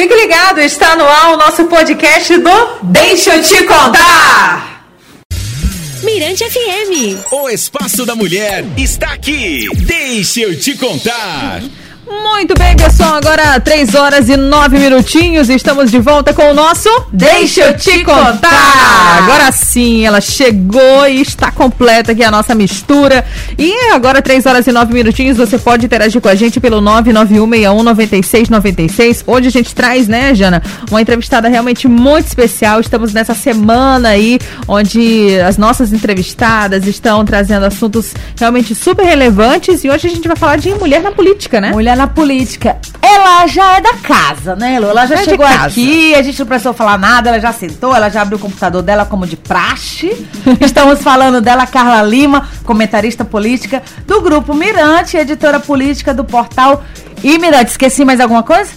Fique ligado, está no ar o nosso podcast do Deixa eu te contar. Mirante FM. O espaço da mulher está aqui. Deixa eu te contar. Muito bem, pessoal. Agora 3 horas e 9 minutinhos. Estamos de volta com o nosso Deixa eu te contar. Agora sim, ela chegou e está completa aqui a nossa mistura. E agora 3 horas e 9 minutinhos. Você pode interagir com a gente pelo 991619696. Hoje a gente traz, né, Jana, uma entrevistada realmente muito especial. Estamos nessa semana aí onde as nossas entrevistadas estão trazendo assuntos realmente super relevantes. E hoje a gente vai falar de mulher na política, né? Mulher na política, ela já é da casa, né, Lu? Ela já É chegou aqui, a gente não precisou falar nada, ela já sentou, ela já abriu o computador dela como de praxe. Estamos falando dela, Carla Lima, comentarista política do Grupo Mirante, editora política do portal E Mirante. Esqueci mais alguma coisa?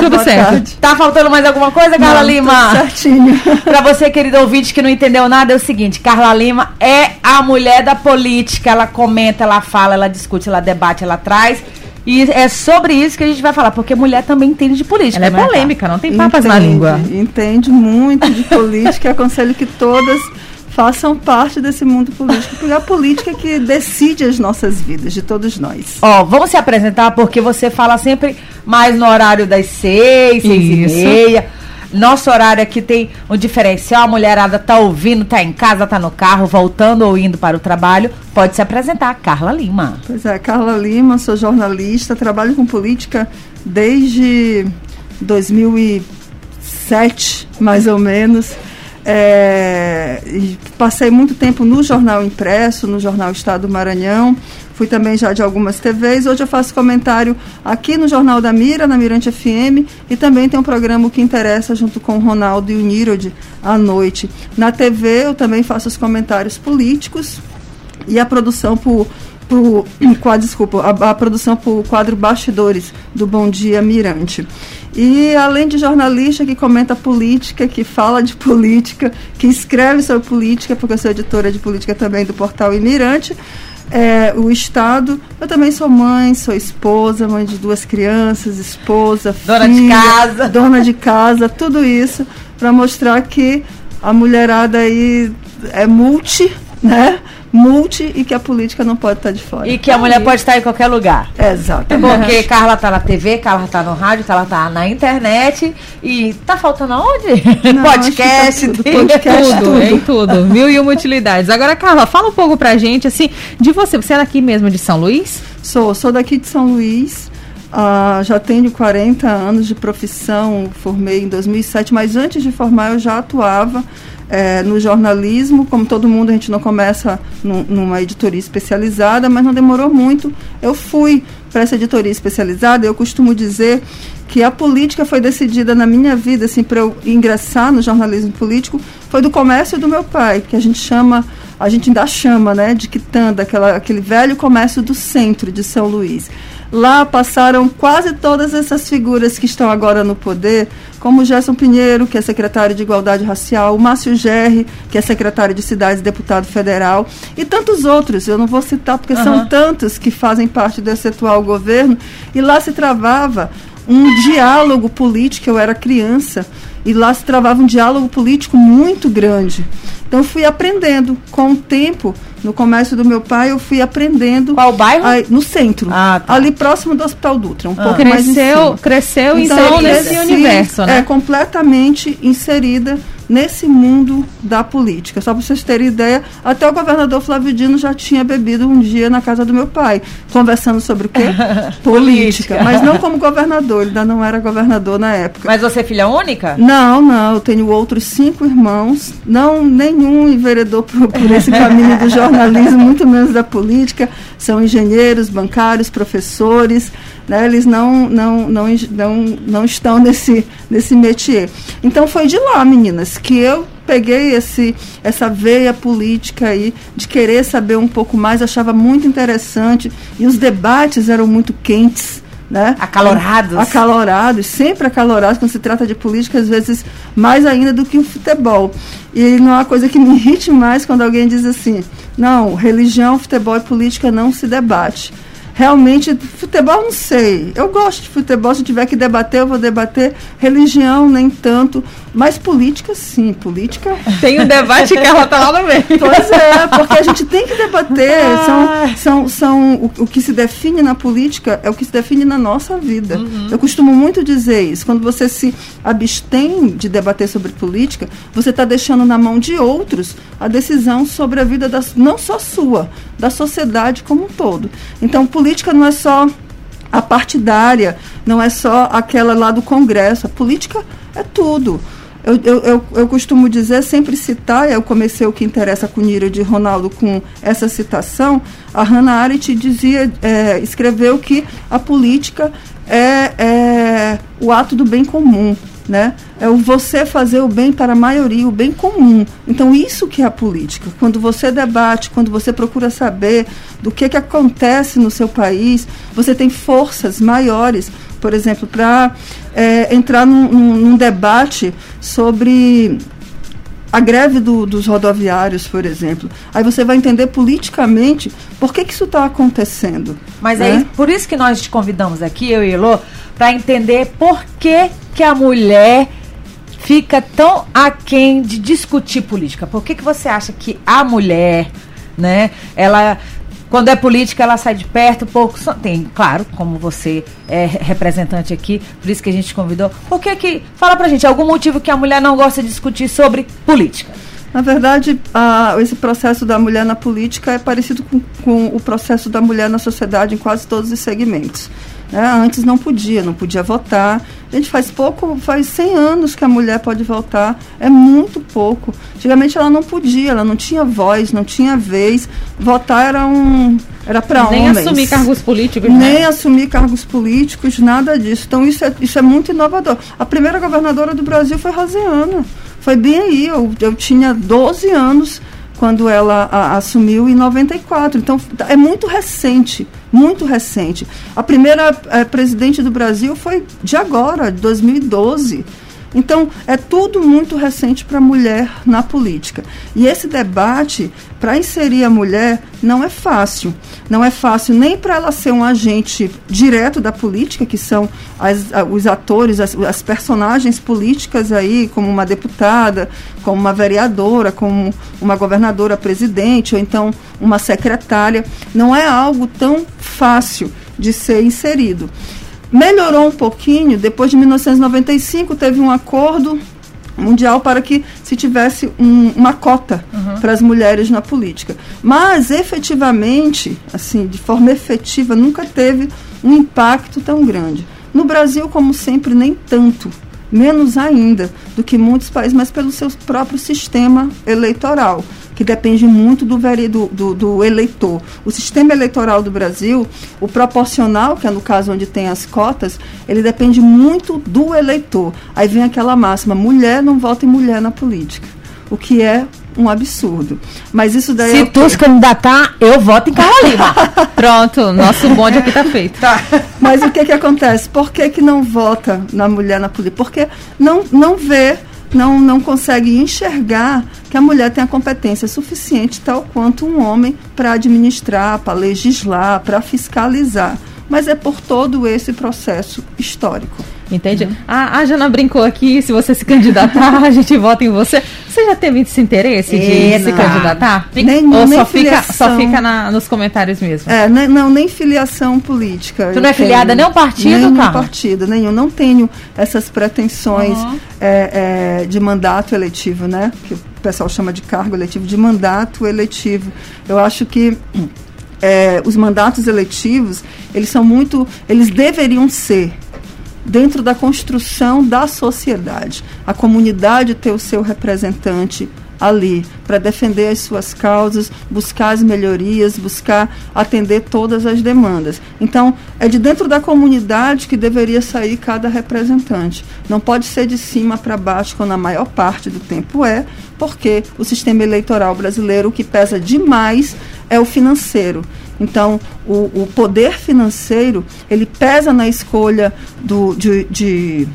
Tudo certo. Tá faltando mais alguma coisa, Carla Lima? Certinho. Pra você, querido ouvinte, que não entendeu nada, é o seguinte: Carla Lima é a mulher da política. Ela comenta, ela fala, ela discute, ela debate, ela traz. E é sobre isso que a gente vai falar, porque mulher também entende de política. Ela é né, polêmica, não tem papas na Entende, língua. Entende muito de política e aconselho que todas façam parte desse mundo político, porque é a política que decide as nossas vidas, de todos nós. Ó, vamos se apresentar, porque você fala sempre mais no horário das seis, seis Isso. e meia. Nosso horário aqui tem um diferencial, a mulherada tá ouvindo, tá em casa, tá no carro, voltando ou indo para o trabalho. Pode se apresentar, Carla Lima. Pois é, Carla Lima, sou jornalista, trabalho com política desde 2007, mais ou menos. É, e passei muito tempo no jornal impresso, no jornal Estado do Maranhão. Fui também já de algumas TVs. Hoje eu faço comentário aqui no Jornal da Mira, na Mirante FM, e também tem um programa O que interessa junto com o Ronaldo e o Nirod à noite. Na TV eu também faço os comentários políticos e a produção por, quadro, desculpa, a, a produção por quadro Bastidores do Bom Dia Mirante. E além de jornalista que comenta política, que fala de política, que escreve sobre política, porque eu sou editora de política também do portal Imirante, é, o Estado, eu também sou mãe, sou esposa, mãe de duas crianças, esposa, Dona de filha, casa. dona de casa, tudo isso para mostrar que a mulherada aí é multi, né? Multi e que a política não pode estar de fora. E que a mulher pode estar em qualquer lugar. Exato. Porque Carla tá na TV, Carla tá no rádio, Carla tá na internet. E tá faltando aonde? Não, Podcast. acho que tá tudo. tem- Podcast, tudo, tudo. em tudo. Mil e uma utilidades. Agora, Carla, fala um pouco pra gente, assim, de você. Você é daqui mesmo de São Luís? Sou, sou daqui de São Luís. ah, já tenho 40 anos de profissão, formei em 2007, mas antes de formar eu já atuava eh, no jornalismo. Como todo mundo, a gente não começa num- numa editoria especializada, mas não demorou muito. Eu fui para essa editoria especializada. Eu costumo dizer que a política foi decidida na minha vida, assim, para eu ingressar no jornalismo político, foi do comércio do meu pai, que a gente chama, a gente ainda chama, né, de Quitanda, aquela, aquele velho comércio do centro de São Luís. Lá passaram quase todas essas figuras que estão agora no poder, como Gerson Pinheiro, que é secretário de Igualdade Racial, o Márcio Gerri, que é secretário de Cidades e deputado federal, e tantos outros. Eu não vou citar porque são tantos que fazem parte desse atual governo. E lá se travava um diálogo político, eu era criança, e lá se travava um diálogo político muito grande. Então eu fui aprendendo com o tempo, no comércio do meu pai, eu fui aprendendo. Qual bairro? Aí, no centro. Ah, tá. Ali próximo do Hospital Dutra, um pouco mais em Cresceu, cima. cresceu Então, então, eu nesse universo, né? É, completamente inserida nesse mundo da política. Só para vocês terem ideia, até o governador Flávio Dino já tinha bebido um dia na casa do meu pai, conversando sobre o quê? política. Mas não como governador, ele ainda não era governador na época. Mas você é filha única? Não, não, eu tenho outros cinco irmãos, não nenhum enveredou por, por esse caminho do jornalismo, muito menos da política, são engenheiros, bancários, professores, né, eles não, não, não, não, não estão nesse, nesse métier. Então foi de lá, meninas, que eu peguei esse, essa veia política aí, de querer saber um pouco mais, achava muito interessante, e os debates eram muito quentes, né? Acalorados. Acalorados, sempre acalorados quando se trata de política, às vezes mais ainda do que o futebol. E não há coisa que me irrite mais quando alguém diz assim: não, religião, futebol e política não se debate. Realmente, futebol não sei. Eu gosto de futebol, se tiver que debater, eu vou debater. Religião, nem tanto. Mas política, sim. Política. Tem um debate que ela tá lá no meio. Pois é, porque a gente tem que debater. São, são, são o, o que se define na política é o que se define na nossa vida. Uhum. Eu costumo muito dizer isso. Quando você se abstém de debater sobre política, você está deixando na mão de outros a decisão sobre a vida das, não só sua, da sociedade como um todo. Então, política não é só a partidária, não é só aquela lá do Congresso. A política é tudo. Eu, eu, eu, eu costumo dizer, sempre citar, eu comecei o que interessa com Nira de Ronaldo com essa citação, a Hannah Arendt dizia, é, escreveu que a política é, é o ato do bem comum né? É o você fazer o bem para a maioria, o bem comum. Então isso que é a política. Quando você debate, quando você procura saber do que que acontece no seu país, você tem forças maiores, por exemplo, para é, entrar num, num, num debate sobre a greve do, dos rodoviários, por exemplo. Aí você vai entender politicamente por que, que isso está acontecendo. Mas né? é por isso que nós te convidamos aqui, eu e Elô, para entender por que, que a mulher fica tão aquém de discutir política. Por que, que você acha que a mulher, né, ela quando é política, ela sai de perto, pouco. só- Tem, claro, como você é representante aqui, por isso que a gente te convidou. Por que que. Fala pra gente, algum motivo que a mulher não gosta de discutir sobre política? Na verdade, a- esse processo da mulher na política é parecido com, com o processo da mulher na sociedade em quase todos os segmentos. Né? Antes não podia, não podia votar. A gente faz pouco, faz 100 anos que a mulher pode votar, é muito pouco. Antigamente ela não podia, ela não tinha voz, não tinha vez. Votar era um era para Nem homens. assumir cargos políticos, Nem né? assumir cargos políticos, nada disso. Então isso é, isso é muito inovador. A primeira governadora do Brasil foi Rosiana. Foi bem aí, eu, eu tinha 12 anos quando ela a- assumiu em 94. Então é muito recente, muito recente. A primeira eh, presidente do Brasil foi de agora, de 2012. Então, é tudo muito recente para a mulher na política. E esse debate, para inserir a mulher, não é fácil. Não é fácil nem para ela ser um agente direto da política, que são as- os atores, as, as personagens políticas aí, como uma deputada, como uma vereadora, como uma governadora presidente, ou então uma secretária. Não é algo tão fácil de ser inserido. Melhorou um pouquinho, depois de 1995 teve um acordo mundial para que se tivesse um- uma cota para as mulheres na política. Mas efetivamente, assim, de forma efetiva, nunca teve um impacto tão grande. No Brasil, como sempre, nem tanto, menos ainda do que muitos países, mas pelo seu próprio sistema eleitoral que depende muito do, do, do, do eleitor. O sistema eleitoral do Brasil, o proporcional, que é no caso onde tem as cotas, ele depende muito do eleitor. Aí vem aquela máxima: mulher não vota em mulher na política. O que é um absurdo. Mas isso daí é Se o tu se candidatar, eu voto em Carla Lima. Pronto, nosso bonde aqui tá feito. Mas o que que acontece? Por que, que não vota na mulher na política? Porque não, não vê, não, não consegue enxergar que a mulher tem a competência suficiente, tal quanto um homem, para administrar, para legislar, para fiscalizar. Mas é por todo esse processo histórico. Entende? A, a Jana brincou aqui, se você se candidatar, a gente vota em você. Você já teve esse interesse de É, se não. candidatar? Nem- Ou nem só fica, só fica na- nos comentários mesmo? É, nem, não, nem filiação política. Tu não é filiada nem um partido, Nenhum Carla? partido, nenhum. Não tenho essas pretensões é, é, de mandato eletivo, né? Que o pessoal chama de cargo eletivo, de mandato eletivo. Eu acho que é, os mandatos eletivos, eles são muito. Eles deveriam ser dentro da construção da sociedade. A comunidade ter o seu representante ali para defender as suas causas, buscar as melhorias, buscar atender todas as demandas. Então, é de dentro da comunidade que deveria sair cada representante. Não pode ser de cima para baixo, como na maior parte do tempo é, porque o sistema eleitoral brasileiro, o que pesa demais é o financeiro. Então, o, o poder financeiro, ele pesa na escolha do, de, de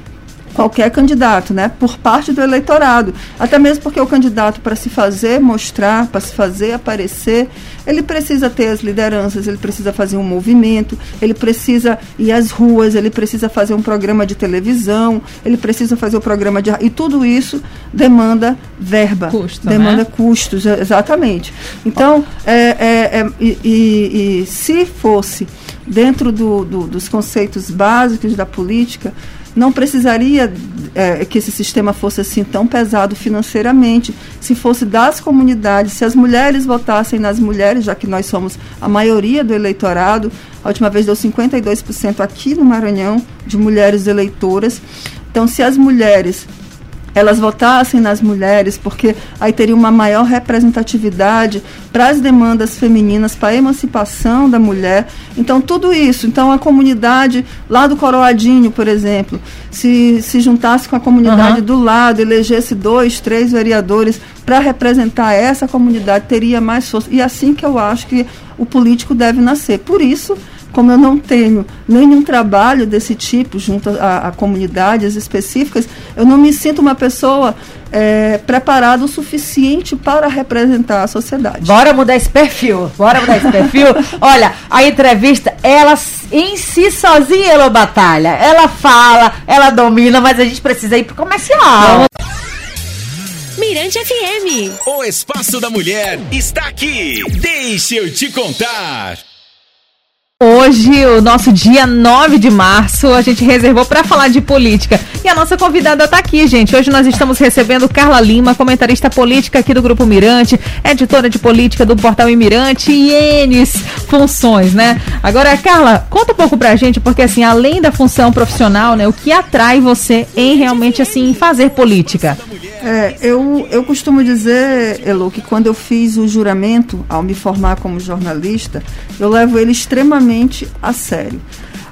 qualquer candidato, né? Por parte do eleitorado. Até mesmo porque o candidato, para se fazer mostrar, para se fazer aparecer, ele precisa ter as lideranças, ele precisa fazer um movimento, ele precisa ir às ruas, ele precisa fazer um programa de televisão, ele precisa fazer o um programa de. E tudo isso demanda verba. Custo, demanda né? custos, exatamente. Então, é, é, é, e, e, e se fosse dentro do, do, dos conceitos básicos da política, não precisaria é, que esse sistema fosse assim tão pesado financeiramente. Se fosse das comunidades, se as mulheres votassem nas mulheres, já que nós somos a maioria do eleitorado, a última vez deu 52% aqui no Maranhão de mulheres eleitoras. Então, se as mulheres elas votassem nas mulheres, porque aí teria uma maior representatividade para as demandas femininas, para a emancipação da mulher. Então, tudo isso. Então, a comunidade lá do Coroadinho, por exemplo, se, se juntasse com a comunidade uhum. do lado, elegesse dois, três vereadores para representar essa comunidade, teria mais força. E é assim que eu acho que o político deve nascer. Por isso, como eu não tenho nenhum trabalho desse tipo junto a, a comunidades específicas, eu não me sinto uma pessoa é, preparada o suficiente para representar a sociedade. Bora mudar esse perfil, bora mudar esse perfil. Olha, a entrevista, ela em si sozinha, ela batalha. Ela fala, ela domina, mas a gente precisa ir pro comercial. Mirante FM. O Espaço da Mulher está aqui. Deixa eu te contar. Hoje, o nosso dia 9 de março, a gente reservou para falar de política. E a nossa convidada está aqui, gente. Hoje nós estamos recebendo Carla Lima, comentarista política aqui do Grupo Mirante, editora de política do Portal Imirante e N funções, né? Agora, Carla, conta um pouco pra gente, porque assim, além da função profissional, né, o que atrai você em realmente assim fazer política? É, eu, eu costumo dizer, Elo, que quando eu fiz o juramento, ao me formar como jornalista, eu levo ele extremamente a sério.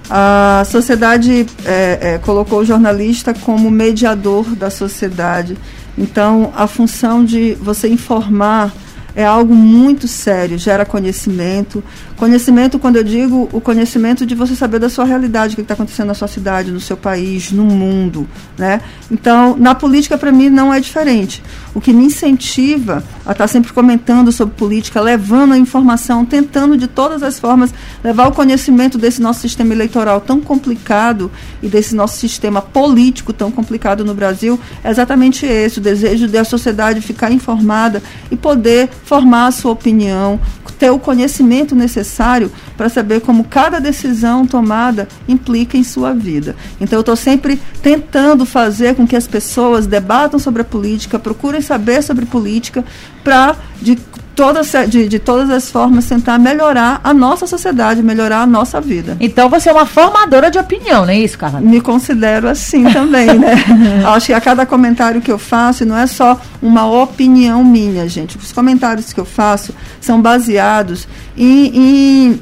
A sociedade é, é, colocou o jornalista como mediador da sociedade. Então, a função de você informar é algo muito sério, gera conhecimento. Conhecimento, quando eu digo o conhecimento de você saber da sua realidade, o que está acontecendo na sua cidade, no seu país, no mundo. Né? Então, na política, para mim, não é diferente. O que me incentiva a estar tá sempre comentando sobre política, levando a informação, tentando de todas as formas levar o conhecimento desse nosso sistema eleitoral tão complicado e desse nosso sistema político tão complicado no Brasil, é exatamente esse: o desejo da sociedade ficar informada e poder formar a sua opinião, ter o conhecimento necessário para saber como cada decisão tomada implica em sua vida. Então eu estou sempre tentando fazer com que as pessoas debatam sobre a política, procurem saber sobre política, para de todas, de, de todas as formas tentar melhorar a nossa sociedade, melhorar a nossa vida. Então você é uma formadora de opinião, não é isso, Carla? Me considero assim também, né? Acho que a cada comentário que eu faço não é só uma opinião minha, gente. Os comentários que eu faço são baseados em, em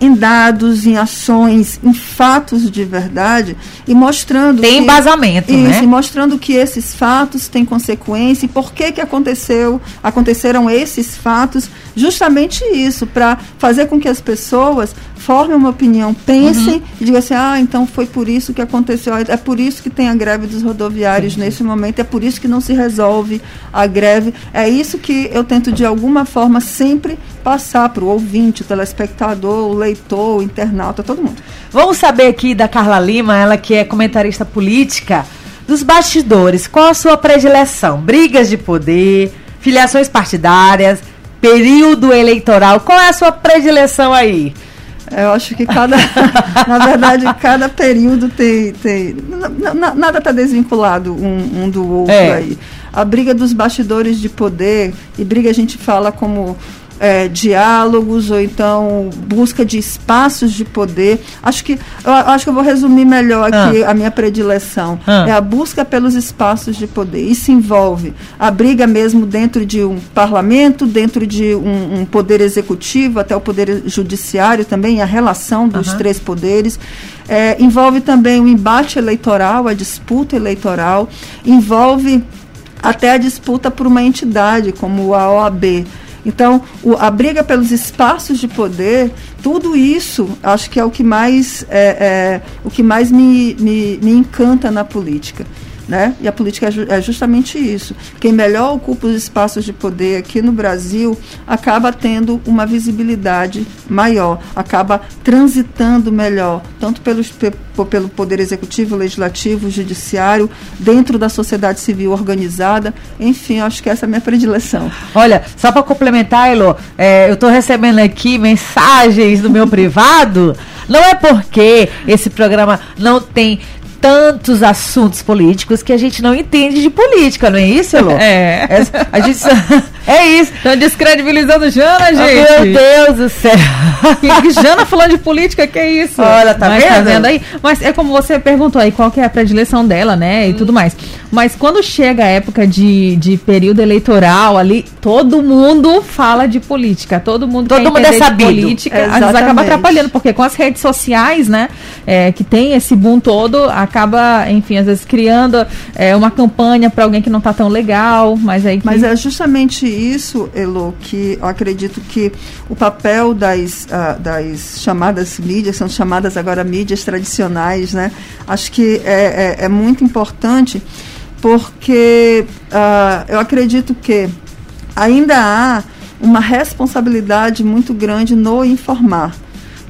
em dados, em ações, em fatos de verdade e mostrando tem que, embasamento, isso, né? E mostrando que esses fatos têm consequência e por que que aconteceu, aconteceram esses fatos, justamente isso para fazer com que as pessoas formem uma opinião, pensem uhum. e digam assim: ah, então foi por isso que aconteceu, é por isso que tem a greve dos rodoviários uhum. nesse momento, é por isso que não se resolve a greve. É isso que eu tento, de alguma forma, sempre passar para o ouvinte, o telespectador, o leitor, o internauta, todo mundo. Vamos saber aqui da Carla Lima, ela que é comentarista política, dos bastidores, qual a sua predileção? Brigas de poder, filiações partidárias, período eleitoral, qual é a sua predileção aí? Eu acho que cada, na verdade, cada período tem, tem nada está desvinculado um, um, do outro é. aí. A briga dos bastidores de poder e briga a gente fala como é, diálogos ou então busca de espaços de poder. Acho que eu acho que eu vou resumir melhor aqui ah. a minha predileção. Ah. É a busca pelos espaços de poder. Isso envolve a briga mesmo dentro de um parlamento, dentro de um, um poder executivo, até o poder judiciário também, a relação dos uhum. três poderes. É, envolve também o embate eleitoral, a disputa eleitoral, envolve até a disputa por uma entidade como a OAB. Então, o, a briga pelos espaços de poder, tudo isso, acho que é o que mais, é, é, o que mais me, me, me encanta na política. Né? E a política é, é, justamente isso. Quem melhor ocupa os espaços de poder aqui no Brasil acaba tendo uma visibilidade maior, acaba transitando melhor, tanto pelos, pelo poder executivo, legislativo, judiciário, dentro da sociedade civil organizada. Enfim, acho que essa é a minha predileção. Olha, só para complementar, Elo, é, eu estou recebendo aqui mensagens do meu privado. Não é porque esse programa não tem tantos assuntos políticos que a gente não entende de política, não é isso, Elô? É. é a gente é isso. Estão descredibilizando Jana, gente. Oh, meu Deus do céu. Jana falando de política, que é isso? Olha, tá Mas, vendo? Tá vendo aí? Mas é como você perguntou aí, qual que é a predileção dela, né? Hum. E tudo mais. Mas quando chega a época de, de período eleitoral ali, todo mundo fala de política. Todo mundo todo mundo é sabido. política. Exatamente. Às vezes acaba atrapalhando, porque com as redes sociais, né? É, que tem esse boom todo, acaba, enfim, às vezes criando é, uma campanha para alguém que não está tão legal, mas aí. Que... Mas é justamente isso, Elo, que eu acredito que o papel das, uh, das chamadas mídias, são chamadas agora mídias tradicionais, né? Acho que é, é, é muito importante porque uh, eu acredito que ainda há uma responsabilidade muito grande no informar.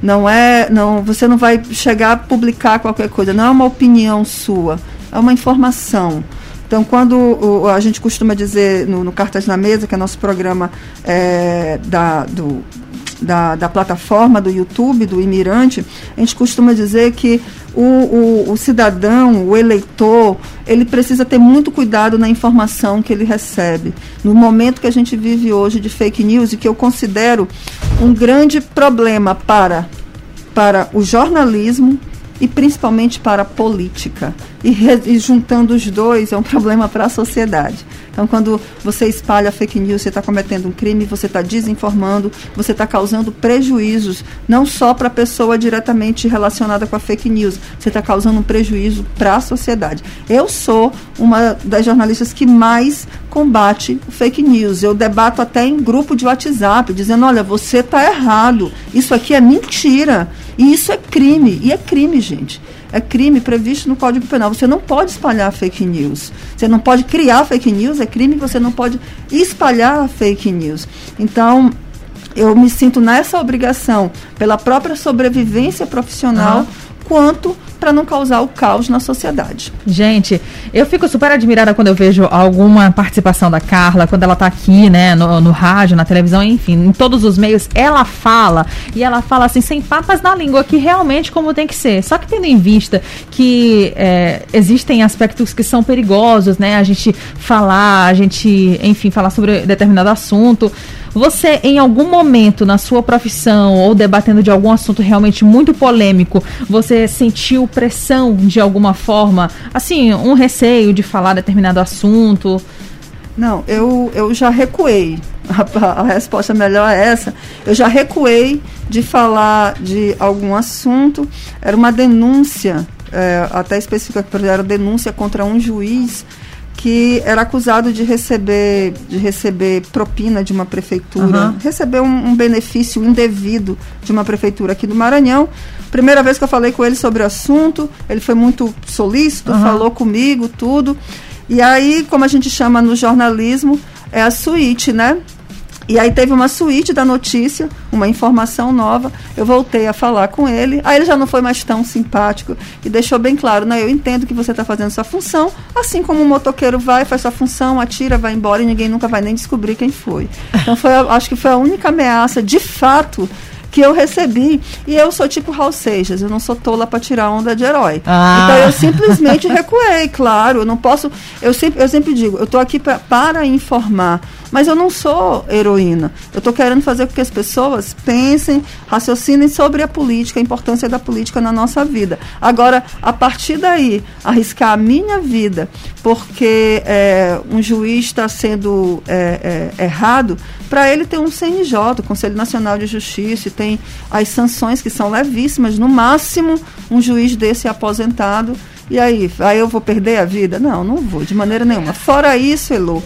Não é, não, você não vai chegar a publicar qualquer coisa, não é uma opinião sua, é uma informação. Então, quando o, a gente costuma dizer no, no, Cartas na Mesa, que é nosso programa é, da, do, da, da, plataforma do YouTube, do Imirante, a gente costuma dizer que o, o, o, cidadão, o eleitor, ele precisa ter muito cuidado na informação que ele recebe. No momento que a gente vive hoje de fake news, e que eu considero um grande problema para, para o jornalismo, e principalmente para a política. E, e, juntando os dois é um problema para a sociedade. Então, quando você espalha fake news, você está cometendo um crime, você está desinformando, você está causando prejuízos, não só para a pessoa diretamente relacionada com a fake news, você está causando um prejuízo para a sociedade. Eu sou uma das jornalistas que mais combate fake news. Eu debato até em grupo de WhatsApp, dizendo: olha, você está errado, isso aqui é mentira, e isso é crime, e é crime, gente é crime previsto no Código Penal. Você não pode espalhar fake news. Você não pode criar fake news, é crime, você não pode espalhar fake news. Então, eu me sinto nessa obrigação pela própria sobrevivência profissional. Quanto para não causar o caos na sociedade. Gente, eu fico super admirada quando eu vejo alguma participação da Carla, quando ela está aqui, né, no, no, rádio, na televisão, enfim, em todos os meios, ela fala, e ela fala assim, sem papas na língua, que realmente como tem que ser. Só que tendo em vista que é, existem aspectos que são perigosos, né, a gente falar, a gente, enfim, falar sobre determinado assunto, você, em algum momento na sua profissão ou debatendo de algum assunto realmente muito polêmico, você sentiu pressão de alguma forma? Assim, um receio de falar determinado assunto? Não, eu, eu já recuei. A, a, resposta melhor é essa. Eu já recuei de falar de algum assunto. Era uma denúncia, é, até específica, era denúncia contra um juiz que era acusado de receber, de receber propina de uma prefeitura, uhum. receber um, um, benefício indevido de uma prefeitura aqui do Maranhão. Primeira vez que eu falei com ele sobre o assunto, ele foi muito solícito, uhum. falou comigo, tudo. E aí, como a gente chama no jornalismo, é a suíte, né? E aí teve uma suíte da notícia, uma informação nova. Eu voltei a falar com ele. Aí ele já não foi mais tão simpático e deixou bem claro, né? Eu entendo que você está fazendo sua função, assim como um motoqueiro vai, faz sua função, atira, vai embora e ninguém nunca vai nem descobrir quem foi. Então foi, acho que foi a única ameaça, de fato, que eu recebi. E eu sou tipo Raul Seixas, eu não sou tola para tirar onda de herói. Ah. Então eu simplesmente recuei, claro. Eu não posso. Eu sempre, eu sempre digo, eu estou aqui pra, para informar. Mas eu não sou heroína. Eu estou querendo fazer com que as pessoas pensem, raciocinem sobre a política, a importância da política na nossa vida. Agora, a partir daí, arriscar a minha vida porque é, um juiz está sendo é, é, errado, para ele tem um CNJ, o Conselho Nacional de Justiça, e tem as sanções que são levíssimas. No máximo, um juiz desse é aposentado. E aí, aí eu vou perder a vida? Não, não vou, de maneira nenhuma. Fora isso, Elô,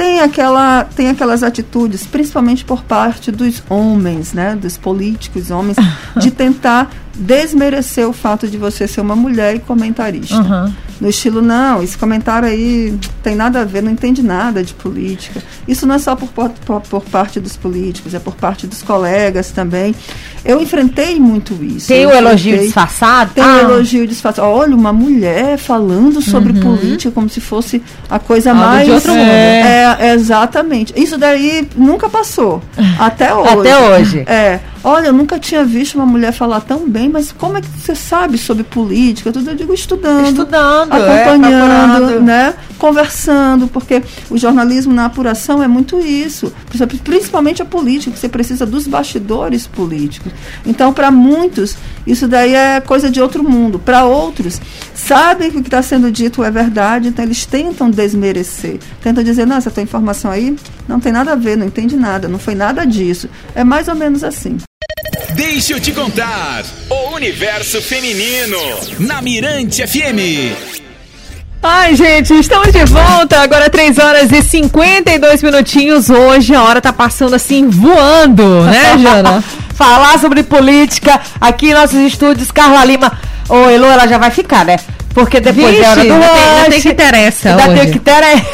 tem aquela tem aquelas atitudes, principalmente por parte dos homens, né, dos políticos homens, de tentar desmerecer o fato de você ser uma mulher e comentarista. Uhum. No estilo, não, esse comentário aí tem nada a ver, não entende nada de política. Isso não é só por, por, por parte dos políticos, é por parte dos colegas também. Eu enfrentei muito isso. Tem o elogio disfarçado? Tem o ah. elogio disfarçado. Olha, uma mulher falando sobre uhum. política como se fosse a coisa Algo mais. De outro mundo. É, é, exatamente. Isso daí nunca passou. Até hoje. Até hoje. É. Olha, eu nunca tinha visto uma mulher falar tão bem, mas como é que você sabe sobre política? Tudo eu digo estudando. Estudando, é, acompanhando, é, né? Conversando, porque o jornalismo na apuração é muito isso. Principalmente a política, você precisa dos bastidores políticos. Então, para muitos, isso daí é coisa de outro mundo. Para outros, sabem que o que está sendo dito é verdade, então eles tentam desmerecer. Tentam dizer, não, essa tua informação aí não tem nada a ver, não entende nada, não foi nada disso. É mais ou menos assim. Deixa eu te contar. O universo feminino na Mirante FM. Ai, gente, estamos de volta. Agora 3 horas e 52 minutinhos. Hoje a hora tá passando assim voando, né, Jana? Falar sobre política aqui em nossos estúdios. Carla Lima. Ô, Elo, ela já vai ficar, né? Porque depois Vixe, é hora do ainda tem, tem que interessa ainda hoje. tem que interessa.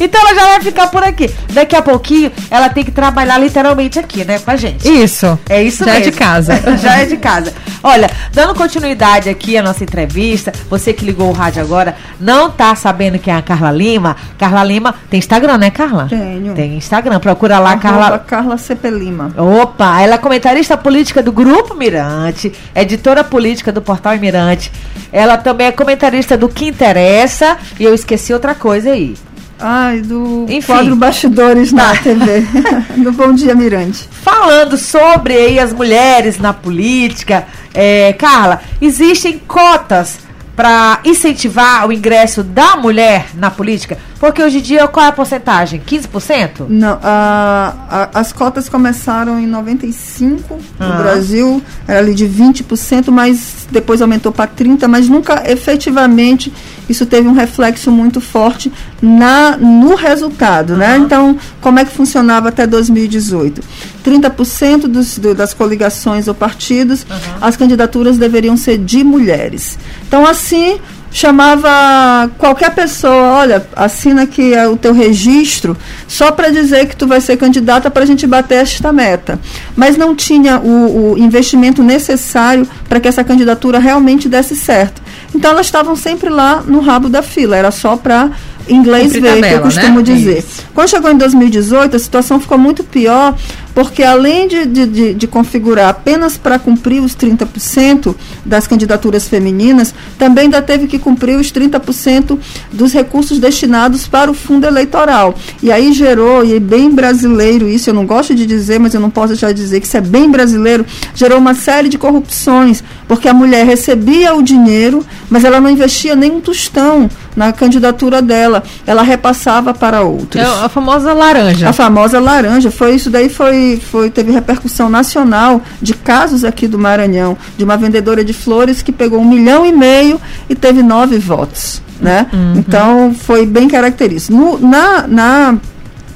Então ela já vai ficar por aqui. Daqui a pouquinho ela tem que trabalhar literalmente aqui, né, com a gente. Isso. É isso já mesmo. é de casa. já é de casa. Olha, dando continuidade aqui à nossa entrevista, você que ligou o rádio agora, não tá sabendo quem é a Carla Lima? Carla Lima tem Instagram, né, Carla? Tenho. Tem Instagram, procura lá, Arroba Carla. Carla CP Lima. Opa, ela é comentarista política do Grupo Mirante, editora política do Portal Mirante. Ela também é comentarista do Que Interessa. E eu esqueci outra coisa aí. Ai, do Enfim. quadro Bastidores na. TV. do Bom Dia Mirante. Falando sobre aí as mulheres na política, é, Carla, existem cotas para incentivar o ingresso da mulher na política? Porque hoje em dia, qual é a porcentagem? 15%? Não, a, a- as cotas começaram em 95 Ah. no Brasil, era ali de 20%, mas depois aumentou para 30%, mas nunca efetivamente isso teve um reflexo muito forte na, no resultado, né? Então, como é que funcionava até 2018? 30% dos, do, das coligações ou partidos, as candidaturas deveriam ser de mulheres. Então, assim, chamava qualquer pessoa, olha, assina aqui é o teu registro, só para dizer que tu vai ser candidata para a gente bater esta meta. Mas não tinha o, o investimento necessário para que essa candidatura realmente desse certo. Então elas estavam sempre lá no rabo da fila, era só para inglês ver, que eu costumo né? dizer. Isso. Quando chegou em 2018, a situação ficou muito pior, porque além de, de, de- configurar apenas para cumprir os 30% das candidaturas femininas, também ainda teve que cumprir os 30% dos recursos destinados para o fundo eleitoral. E aí gerou, e é bem brasileiro isso, eu não gosto de dizer, mas eu não posso deixar de dizer que isso é bem brasileiro, gerou uma série de corrupções, porque a mulher recebia o dinheiro, mas ela não investia nem um tostão na candidatura dela, ela repassava para outros. É a famosa laranja. A famosa laranja, foi isso daí foi, foi teve repercussão nacional de casos aqui do Maranhão, de uma vendedora de flores que pegou um milhão e meio e teve nove votos, né? Então foi bem característico. No- na, na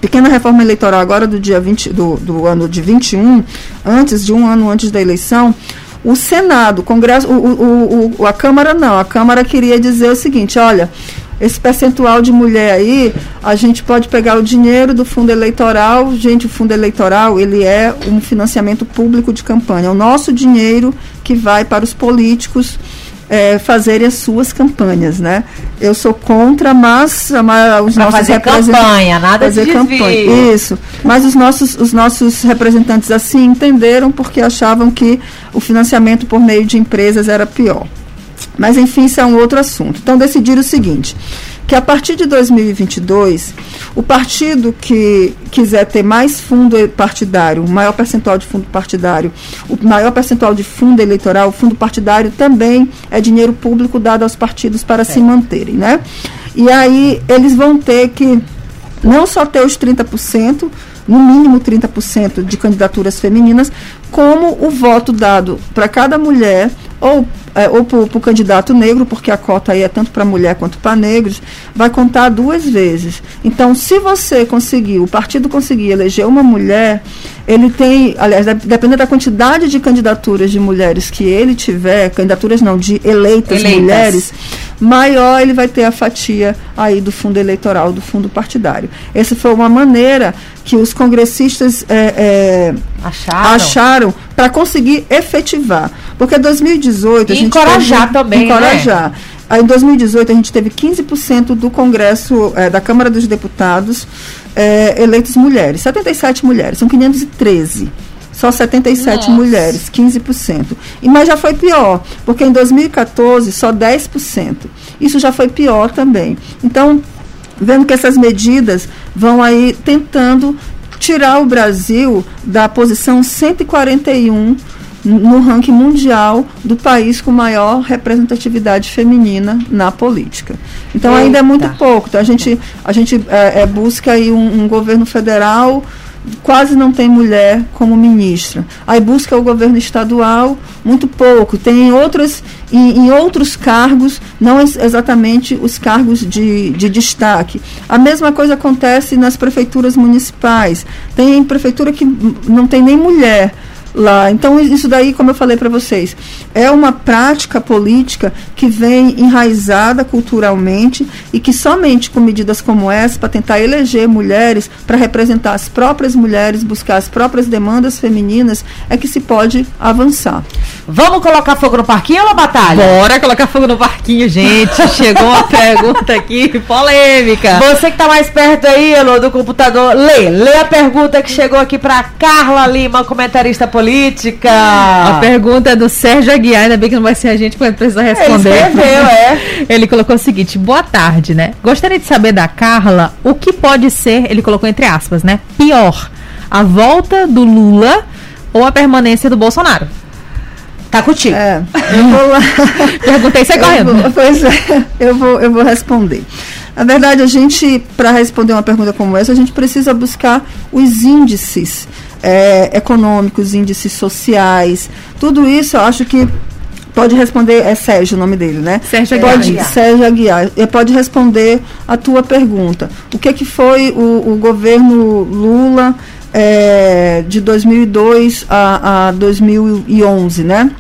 pequena reforma eleitoral agora do dia 20 do, do ano de 21, antes de um ano antes da eleição, o Senado, o Congresso, o, o- o- a Câmara não, a Câmara queria dizer o seguinte, olha, esse percentual de mulher aí, a gente pode pegar o dinheiro do fundo eleitoral, gente, o fundo eleitoral, ele é um financiamento público de campanha, é o nosso dinheiro que vai para os políticos eh, fazerem as suas campanhas, né? Eu sou contra, mas a ma- os Pra nossos fazer campanha, nada de fazer desvio. campanha. Isso. Mas os nossos, os nossos representantes assim entenderam porque achavam que o financiamento por meio de empresas era pior. Mas enfim, isso é um outro assunto. Então decidiram o seguinte, que a partir de 2022, o partido que quiser ter mais fundo partidário, maior percentual de fundo partidário, o maior percentual de fundo eleitoral, o fundo partidário também é dinheiro público dado aos partidos para se manterem, né? E aí eles vão ter que não só ter os 30%, no mínimo 30% de candidaturas femininas, como o voto dado para cada mulher ou é, ou para o candidato negro, porque a cota aí é tanto para mulher quanto para negros, vai contar duas vezes. Então, se você conseguir, o partido conseguir eleger uma mulher, ele tem, aliás, dependendo da quantidade de candidaturas de mulheres que ele tiver, candidaturas não, de eleitas, eleitas. mulheres, maior ele vai ter a fatia aí do fundo eleitoral, do fundo partidário. Essa foi uma maneira que os congressistas é, é, acharam, acharam para conseguir efetivar. Porque 2018 e a gente encorajar teve, também, encorajar. Né? Aí, em 2018 a gente teve 15% do Congresso é, da Câmara dos Deputados é, eleitos mulheres, 77 mulheres, são 513 só 77 Nossa. mulheres, 15%. E, mas já foi pior, porque em 2014 só 10%. Isso já foi pior também. Então, vendo que essas medidas vão aí tentando tirar o Brasil da posição 141 no ranking mundial do país com maior representatividade feminina na política. Então Eita. ainda é muito pouco. Então a gente, a gente é, é, busca aí um, um governo federal quase não tem mulher como ministra. Aí busca o governo estadual, muito pouco. Tem em, outras, em, em outros cargos, não exatamente os cargos de, de destaque. A mesma coisa acontece nas prefeituras municipais. Tem prefeitura que não tem nem mulher lá. Então, isso daí, como eu falei para vocês, é uma prática política que vem enraizada culturalmente e que somente com medidas como essa, para tentar eleger mulheres, para representar as próprias mulheres, buscar as próprias demandas femininas, é que se pode avançar. Vamos colocar fogo no parquinho ou batalha? Bora colocar fogo no parquinho, gente. Chegou uma pergunta aqui polêmica. Você que está mais perto aí, Elô, do computador, lê. Lê a pergunta que chegou aqui para Carla Lima, comentarista política política. A pergunta é do Sérgio Aguiar, ainda bem que não vai ser a gente que precisa responder. Ele escreveu, é. Ele colocou o seguinte: boa tarde, né? Gostaria de saber da Carla o que pode ser, ele colocou entre aspas, né? Pior, a volta do Lula ou a permanência do Bolsonaro? Tá contigo. É, eu vou. Perguntei você correndo. Vou, pois é, eu vou, eu vou responder. Na verdade, a gente, para responder uma pergunta como essa, a gente precisa buscar os índices é, econômicos, índices sociais, tudo isso eu acho que pode responder, é Sérgio o nome dele, né? Sérgio Aguiar. Pode, Sérgio Aguiar. Pode responder a tua pergunta. O que, que foi o, o governo Lula é, de 2002 a, a 2011, né?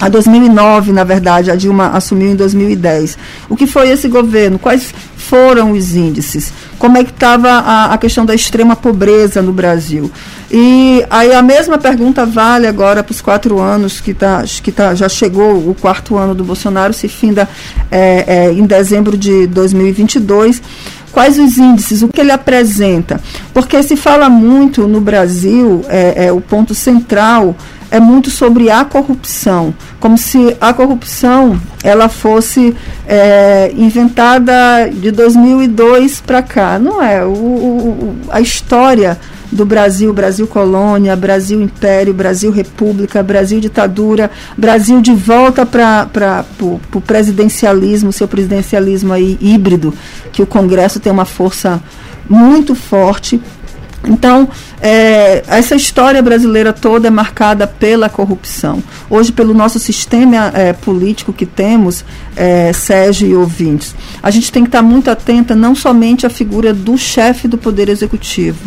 A 2009, na verdade, a Dilma assumiu em 2010. O que foi esse governo? Quais foram os índices? Como é que estava a, a, questão da extrema pobreza no Brasil? E aí a mesma pergunta vale agora para os quatro anos que, tá, que tá, já chegou o quarto ano do Bolsonaro, se finda é, é, em dezembro de 2022 quais os índices, o que ele apresenta. Porque se fala muito no Brasil, é, é, o ponto central é muito sobre a corrupção, como se a corrupção ela fosse é, inventada de 2002 para cá. Não é. O, o, a história do Brasil, Brasil colônia, Brasil império, Brasil república, Brasil ditadura, Brasil de volta para o presidencialismo, seu presidencialismo aí híbrido, que o Congresso tem uma força muito forte então, é, essa história brasileira toda é marcada pela corrupção. Hoje, pelo nosso sistema é, político que temos, é, Sérgio e ouvintes, a gente tem que estar muito atenta não somente à figura do chefe do Poder Executivo.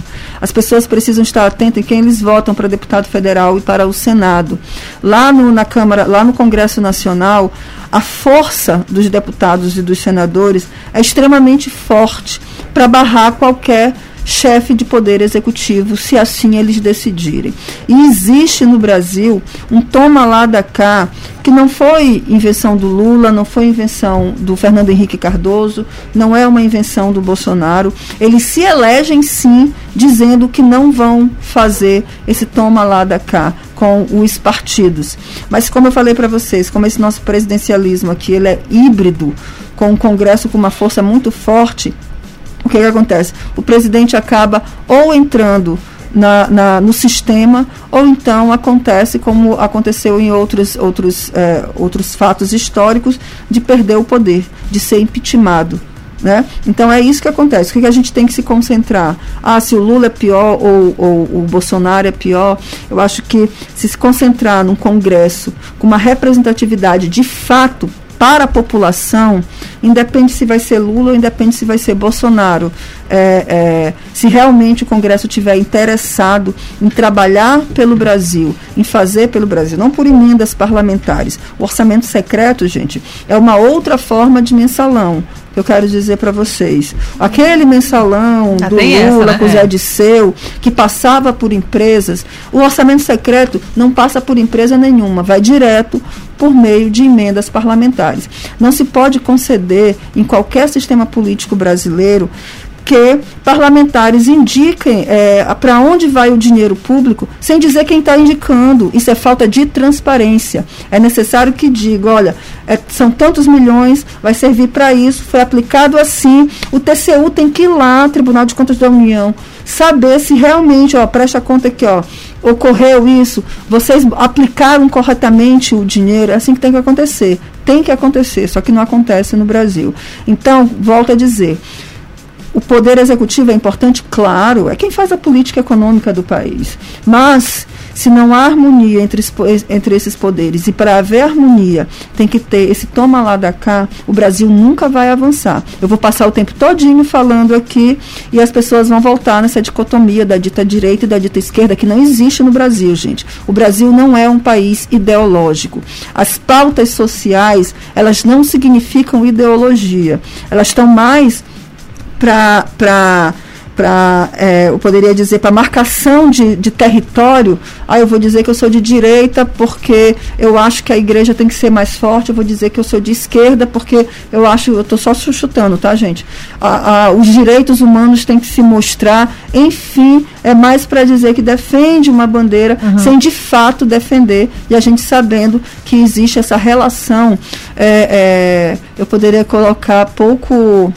As pessoas precisam estar atentas em quem eles votam para deputado federal e para o Senado. Lá no, na Câmara, lá no Congresso Nacional, a força dos deputados e dos senadores é extremamente forte para barrar qualquer chefe de poder executivo, se assim eles decidirem. E existe no Brasil um toma lá da cá, que não foi invenção do Lula, não foi invenção do Fernando Henrique Cardoso, não é uma invenção do Bolsonaro. Eles se elegem sim, dizendo que não vão fazer esse toma lá da cá com os partidos. Mas como eu falei para vocês, como esse nosso presidencialismo aqui, ele é híbrido, com um Congresso com uma força muito forte, o que, que acontece? O presidente acaba ou entrando na, na, no sistema, ou então acontece como aconteceu em outros, outros, é, outros fatos históricos, de perder o poder, de ser impeachmentado. Né? Então é isso que acontece. O que, que a gente tem que se concentrar? Ah, se o Lula é pior ou, ou o Bolsonaro é pior. Eu acho que se se concentrar num Congresso com uma representatividade de fato para a população, independe se vai ser Lula ou independe se vai ser Bolsonaro, é, é, se realmente o Congresso tiver interessado em trabalhar pelo Brasil, em fazer pelo Brasil, não por emendas parlamentares. O orçamento secreto, gente, é uma outra forma de mensalão que eu quero dizer para vocês. Aquele mensalão Já do tem essa, Lula né? com o Zé. Disseu, que passava por empresas, o orçamento secreto não passa por empresa nenhuma, vai direto por meio de emendas parlamentares. Não se pode conceder em qualquer sistema político brasileiro que parlamentares indiquem para onde vai o dinheiro público sem dizer quem está indicando. Isso é falta de transparência. É necessário que diga, olha, é, são tantos milhões, vai servir para isso, foi aplicado assim. O TCU tem que ir lá, Tribunal de Contas da União, saber se realmente, ó, presta conta aqui, ó, ocorreu isso, vocês aplicaram corretamente o dinheiro, é assim que tem que acontecer. Tem que acontecer, só que não acontece no Brasil. Então, volto a dizer, o poder executivo é importante, claro, é quem faz a política econômica do país. Mas, se não há harmonia entre, entre esses poderes, e para haver harmonia tem que ter esse toma lá da cá, o Brasil nunca vai avançar. Eu vou passar o tempo todinho falando aqui e as pessoas vão voltar nessa dicotomia da dita direita e da dita esquerda que não existe no Brasil, gente. O Brasil não é um país ideológico. As pautas sociais, elas não significam ideologia. Elas estão mais para para eu poderia dizer para marcação de, de território aí eu vou dizer que eu sou de direita porque eu acho que a igreja tem que ser mais forte eu vou dizer que eu sou de esquerda porque eu acho eu estou só chutando tá gente? Os direitos humanos têm que se mostrar enfim é mais para dizer que defende uma bandeira sem de fato defender e a gente sabendo que existe essa relação é, é, eu poderia colocar pouco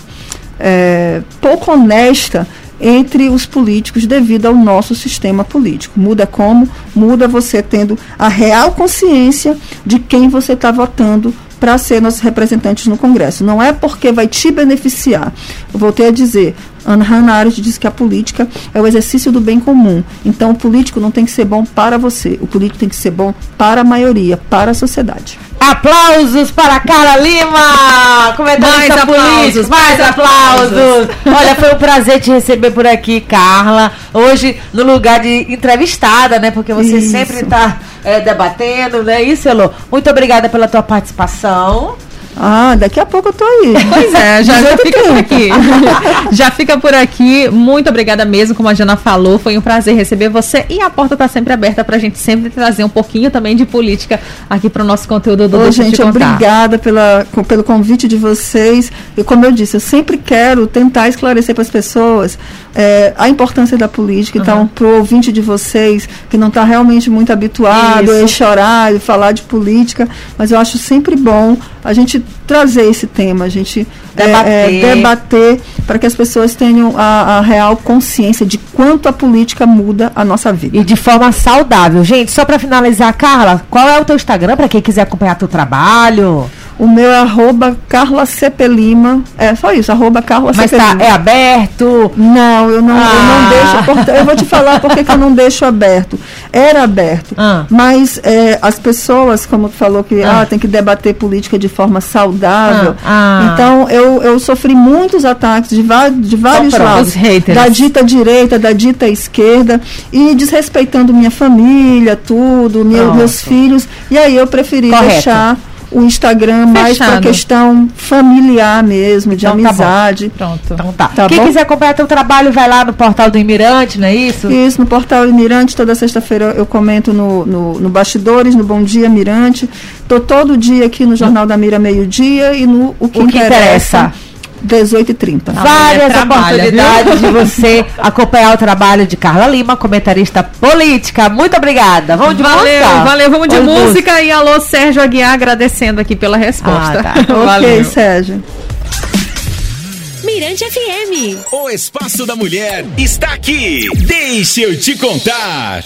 é, pouco honesta entre os políticos devido ao nosso sistema político. Muda como? Muda você tendo a real consciência de quem você está votando para ser nossos representantes no Congresso. Não é porque vai te beneficiar. Eu voltei a dizer, Ana Hannah Arendt diz que a política é o exercício do bem comum. Então o político não tem que ser bom para você, o político tem que ser bom para a maioria, para a sociedade. Aplausos para Carla Lima! Comentarista Mais aplausos, político, mais mais aplausos! Olha, foi um prazer te receber por aqui, Carla. Hoje, no lugar de entrevistada, né? Porque você Isso. sempre está debatendo, né? Isso, Elô? Muito obrigada pela tua participação. Ah, daqui a pouco eu tô aí. Pois é, já, já 18 fica por aqui. já fica por aqui. Muito obrigada mesmo, como a Jana falou. Foi um prazer receber você. E a porta está sempre aberta para a gente sempre trazer um pouquinho também de política aqui para o nosso conteúdo do Ô, Deixa gente, obrigada pela, pelo convite de vocês. E como eu disse, eu sempre quero tentar esclarecer para as pessoas é, a importância da política. Então, para o ouvinte de vocês que não está realmente muito habituado Isso. a chorar e falar de política, mas eu acho sempre bom a gente trazer esse tema, a gente é, Debater. é, debater para que as pessoas tenham a, a real consciência de quanto a política muda a nossa vida. E de forma saudável. Gente, só para finalizar, Carla, qual é o teu Instagram para quem quiser acompanhar teu trabalho? O meu é arroba Carla CP Lima. É só isso, arroba Carla Mas CP tá, é aberto? Não, eu não, eu Ah. não deixo. porta- Eu vou te falar por que eu não deixo aberto. Era aberto. Ah. Mas é, as pessoas, como tu falou, que Ah. ah. tem que debater política de forma saudável. Ah. Ah. Então, eu, eu sofri muitos ataques de, de vários lados. Da dita direita, da dita esquerda. E desrespeitando minha família, tudo, meu- meus filhos. E aí eu preferi Correto. deixar o Instagram mais para Fechado. questão familiar mesmo, de Então tá amizade. Pronto. Então tá. Tá Quem bom? quiser acompanhar teu trabalho, vai lá no portal do Imirante, não é isso? Isso, no portal Mirante, toda sexta-feira eu comento no, no, no Bastidores, no Bom Dia Mirante. Tô todo dia aqui no Jornal da Mira, meio-dia, e no O Que, O que interessa. 18h30. Várias trabalha, oportunidades de você acompanhar o trabalho de Carla Lima, comentarista política. Muito obrigada. Vamos de Valeu, música? valeu. Vamos de Oi, música. E alô, Sérgio Aguiar, agradecendo aqui pela resposta. Ah, tá. Ok, Valeu. Sérgio. Mirante FM. O Espaço da Mulher está aqui. Deixa eu te contar.